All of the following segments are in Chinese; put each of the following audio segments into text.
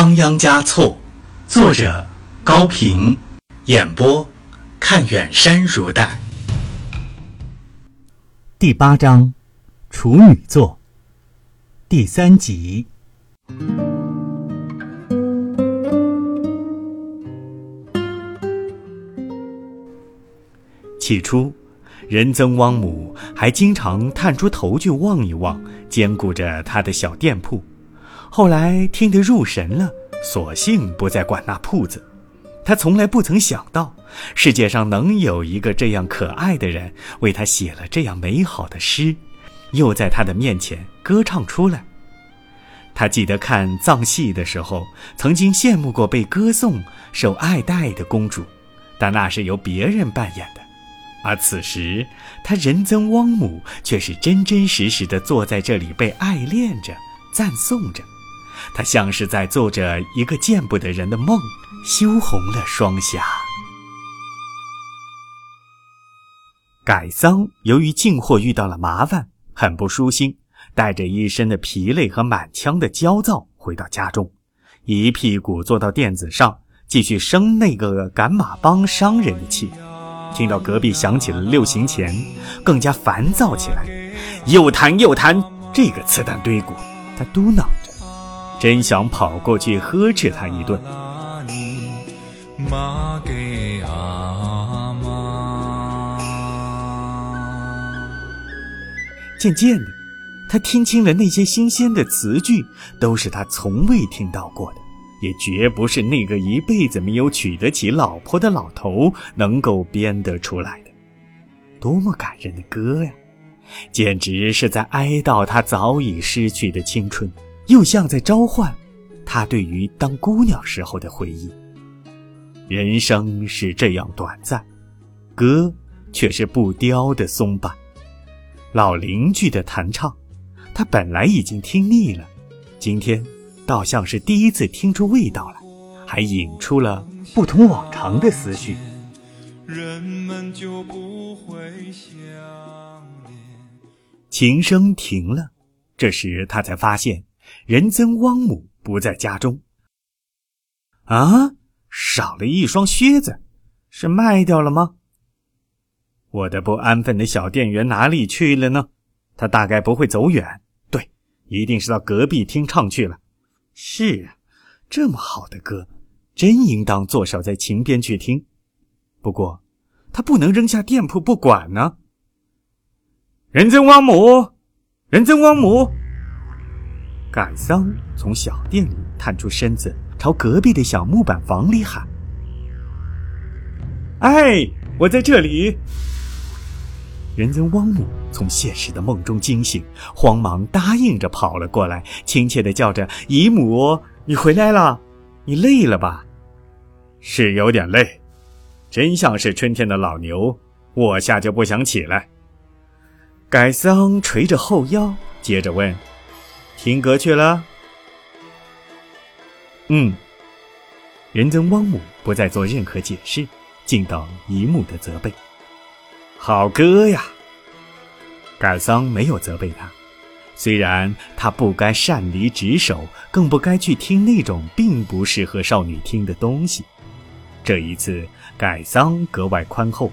仓央嘉措，作者高平，演播看远山如黛。第八章，处女座，第三集。起初，仁增汪母还经常探出头去望一望，兼顾着他的小店铺。后来听得入神了，索性不再管那铺子。他从来不曾想到，世界上能有一个这样可爱的人，为他写了这样美好的诗，又在他的面前歌唱出来。他记得看藏戏的时候，曾经羡慕过被歌颂、受爱戴的公主，但那是由别人扮演的。而此时，他仁增汪母却是真真实实的坐在这里，被爱恋着、赞颂着。他像是在做着一个见不得人的梦，羞红了双颊。改桑由于进货遇到了麻烦，很不舒心，带着一身的疲累和满腔的焦躁回到家中，一屁股坐到垫子上，继续生那个赶马帮商人的气。听到隔壁响起了六行钱，更加烦躁起来，又弹又弹这个刺蛋堆鼓，他嘟囔。真想跑过去呵斥他一顿。渐渐的，他听清了那些新鲜的词句，都是他从未听到过的，也绝不是那个一辈子没有娶得起老婆的老头能够编得出来的。多么感人的歌呀！简直是在哀悼他早已失去的青春。又像在召唤他对于当姑娘时候的回忆。人生是这样短暂，歌却是不凋的松柏。老邻居的弹唱，他本来已经听腻了，今天倒像是第一次听出味道来，还引出了不同往常的思绪。人们就不会想念。琴声停了，这时他才发现。仁增汪母不在家中。啊，少了一双靴子，是卖掉了吗？我的不安分的小店员哪里去了呢？他大概不会走远，对，一定是到隔壁听唱去了。是啊，这么好的歌，真应当坐守在琴边去听。不过，他不能扔下店铺不管呢。仁增汪母，仁增汪母。改桑从小店里探出身子，朝隔壁的小木板房里喊：“哎，我在这里！”仁增汪母从现实的梦中惊醒，慌忙答应着跑了过来，亲切的叫着：“姨母，你回来了，你累了吧？”“是有点累，真像是春天的老牛，卧下就不想起来。”改桑垂着后腰，接着问。听歌去了。嗯，仁增汪母不再做任何解释，静等姨母的责备。好歌呀！改桑没有责备他，虽然他不该擅离职守，更不该去听那种并不适合少女听的东西。这一次，改桑格外宽厚，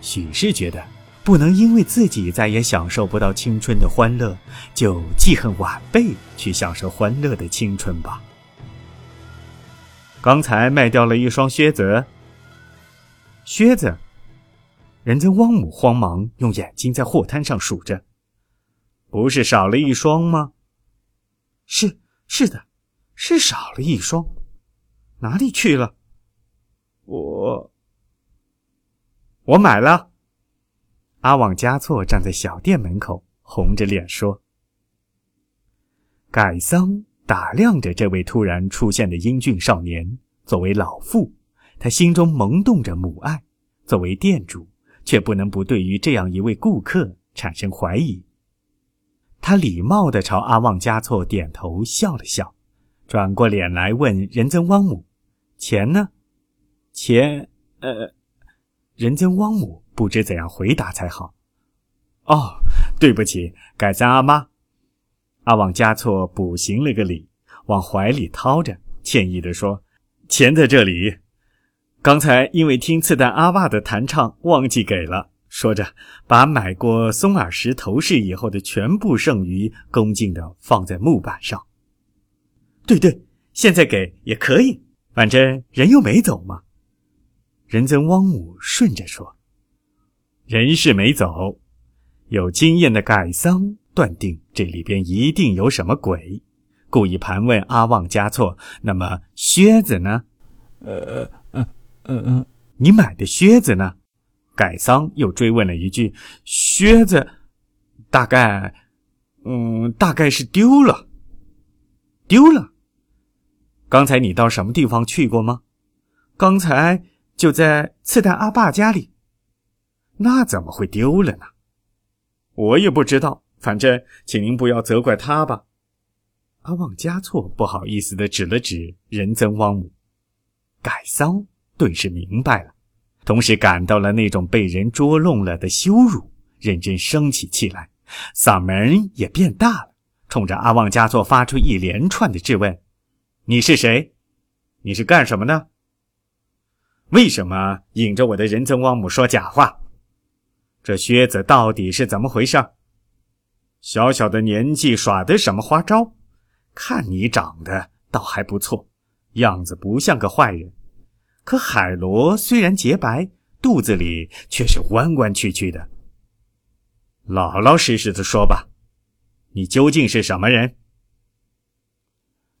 许是觉得。不能因为自己再也享受不到青春的欢乐，就记恨晚辈去享受欢乐的青春吧。刚才卖掉了一双靴子。靴子，人家汪母慌忙用眼睛在货摊上数着，不是少了一双吗？是是的，是少了一双，哪里去了？我我买了。阿旺加措站在小店门口，红着脸说：“改桑打量着这位突然出现的英俊少年。作为老妇，他心中萌动着母爱；作为店主，却不能不对于这样一位顾客产生怀疑。他礼貌地朝阿旺加措点头，笑了笑，转过脸来问仁增汪母：‘钱呢？’钱……呃，仁增汪母。”不知怎样回答才好。哦，对不起，改赞阿妈。阿旺加措补行了个礼，往怀里掏着，歉意地说：“钱在这里，刚才因为听次旦阿爸的弹唱，忘记给了。”说着，把买过松耳石头饰以后的全部剩余恭敬地放在木板上。对对，现在给也可以，反正人又没走嘛。仁增汪母顺着说：“人是没走，有经验的改桑断定这里边一定有什么鬼，故意盘问阿旺加措。那么靴子呢？呃，呃呃呃，你买的靴子呢？”改桑又追问了一句：“靴子，大概，嗯，大概是丢了。丢了。刚才你到什么地方去过吗？刚才就在次旦阿爸家里。那怎么会丢了呢？我也不知道。反正，请您不要责怪他吧。”阿旺加措不好意思的指了指仁增汪姆，改桑顿时明白了。同时感到了那种被人捉弄了的羞辱，认真生起气来，嗓门也变大了，冲着阿旺加措发出一连串的质问：“你是谁？你是干什么的？为什么引着我的仁增汪姆说假话？这靴子到底是怎么回事？小小的年纪耍的什么花招？看你长得倒还不错，样子不像个坏人。”可海螺虽然洁白，肚子里却是弯弯曲曲的。老老实实的说吧，你究竟是什么人？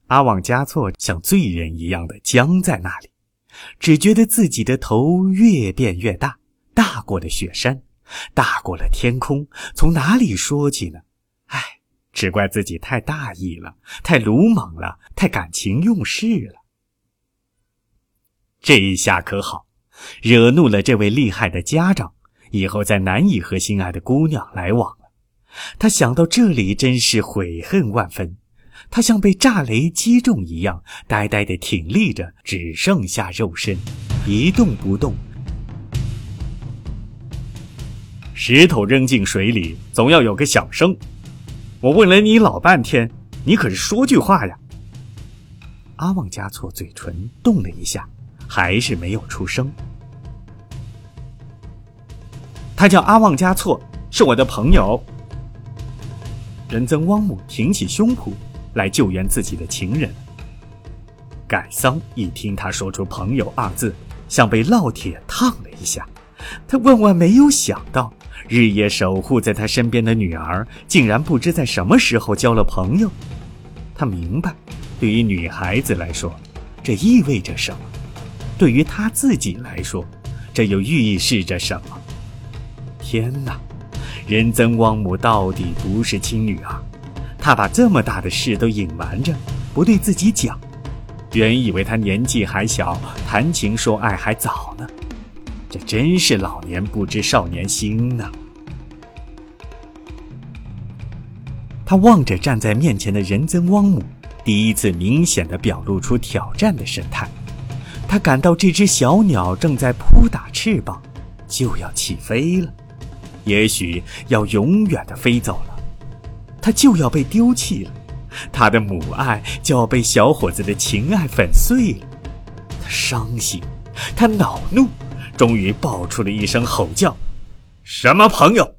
阿旺加措像罪人一样的僵在那里，只觉得自己的头越变越大，大过了雪山，大过了天空。从哪里说起呢？唉，只怪自己太大意了，太鲁莽了，太感情用事了。这一下可好，惹怒了这位厉害的家长，以后再难以和心爱的姑娘来往了。他想到这里，真是悔恨万分。他像被炸雷击中一样，呆呆地挺立着，只剩下肉身，一动不动。石头扔进水里，总要有个响声。我问了你老半天，你可是说句话呀！阿旺加措嘴唇动了一下。还是没有出声。他叫阿旺加措，是我的朋友。仁增汪姆挺起胸脯来救援自己的情人。改桑一听他说出“朋友”二字，像被烙铁烫了一下。他万万没有想到，日夜守护在他身边的女儿，竟然不知在什么时候交了朋友。他明白，对于女孩子来说，这意味着什么。对于他自己来说，这又预示着什么？天哪！仁增汪母到底不是亲女儿，他把这么大的事都隐瞒着，不对自己讲。原以为他年纪还小，谈情说爱还早呢，这真是老年不知少年心呢。他望着站在面前的仁增汪母，第一次明显的表露出挑战的神态。他感到这只小鸟正在扑打翅膀，就要起飞了，也许要永远的飞走了，他就要被丢弃了，他的母爱就要被小伙子的情爱粉碎了。他伤心，他恼怒，终于爆出了一声吼叫：“什么朋友？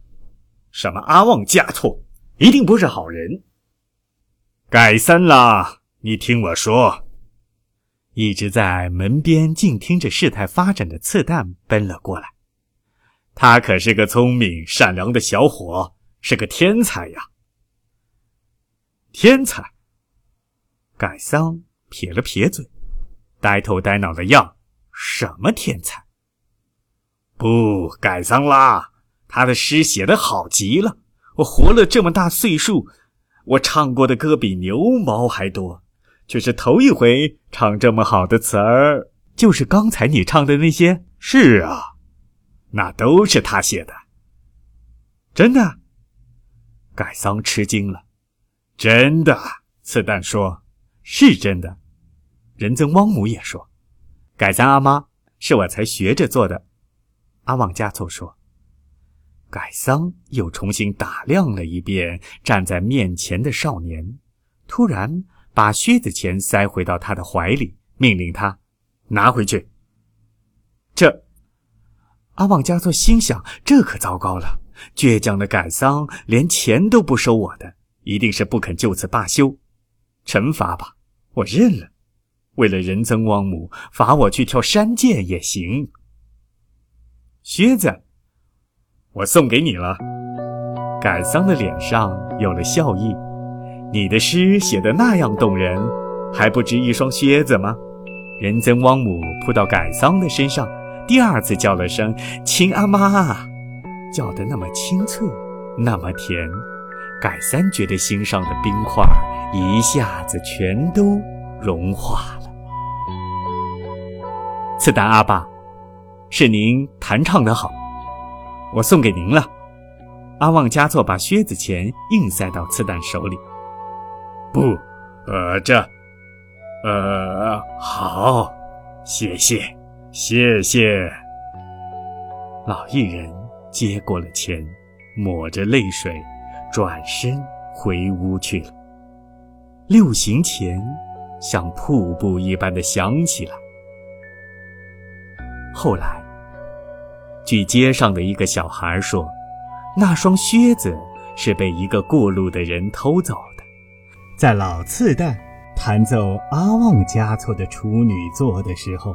什么阿旺加措？一定不是好人！改三啦，你听我说。”一直在门边静听着事态发展的次旦奔了过来。他可是个聪明善良的小伙，是个天才呀！天才。改桑撇了撇嘴，呆头呆脑的样。什么天才？不，改桑啦，他的诗写的好极了。我活了这么大岁数，我唱过的歌比牛毛还多。却是头一回唱这么好的词儿，就是刚才你唱的那些。是啊，那都是他写的。真的？改桑吃惊了。真的，次旦说，是真的。仁增汪姆也说，改桑阿妈是我才学着做的。阿旺加措说。改桑又重新打量了一遍站在面前的少年，突然。把靴子钱塞回到他的怀里，命令他拿回去。这，阿旺加措心想：这可糟糕了！倔强的改桑连钱都不收我的，一定是不肯就此罢休。惩罚吧，我认了。为了仁增汪姆，罚我去跳山涧也行。靴子，我送给你了。改桑的脸上有了笑意。你的诗写得那样动人，还不值一双靴子吗？仁增汪姆扑到改桑的身上，第二次叫了声“亲阿妈”，叫得那么清脆，那么甜。改三觉得心上的冰块一下子全都融化了。次旦阿爸，是您弹唱得好，我送给您了。阿旺加措把靴子钱硬塞到次旦手里。不，呃，这，呃，好，谢谢，谢谢。老艺人接过了钱，抹着泪水，转身回屋去了。六行钱像瀑布一般的响起来。后来，据街上的一个小孩说，那双靴子是被一个过路的人偷走的。在老次旦弹奏阿旺加措的处女作的时候。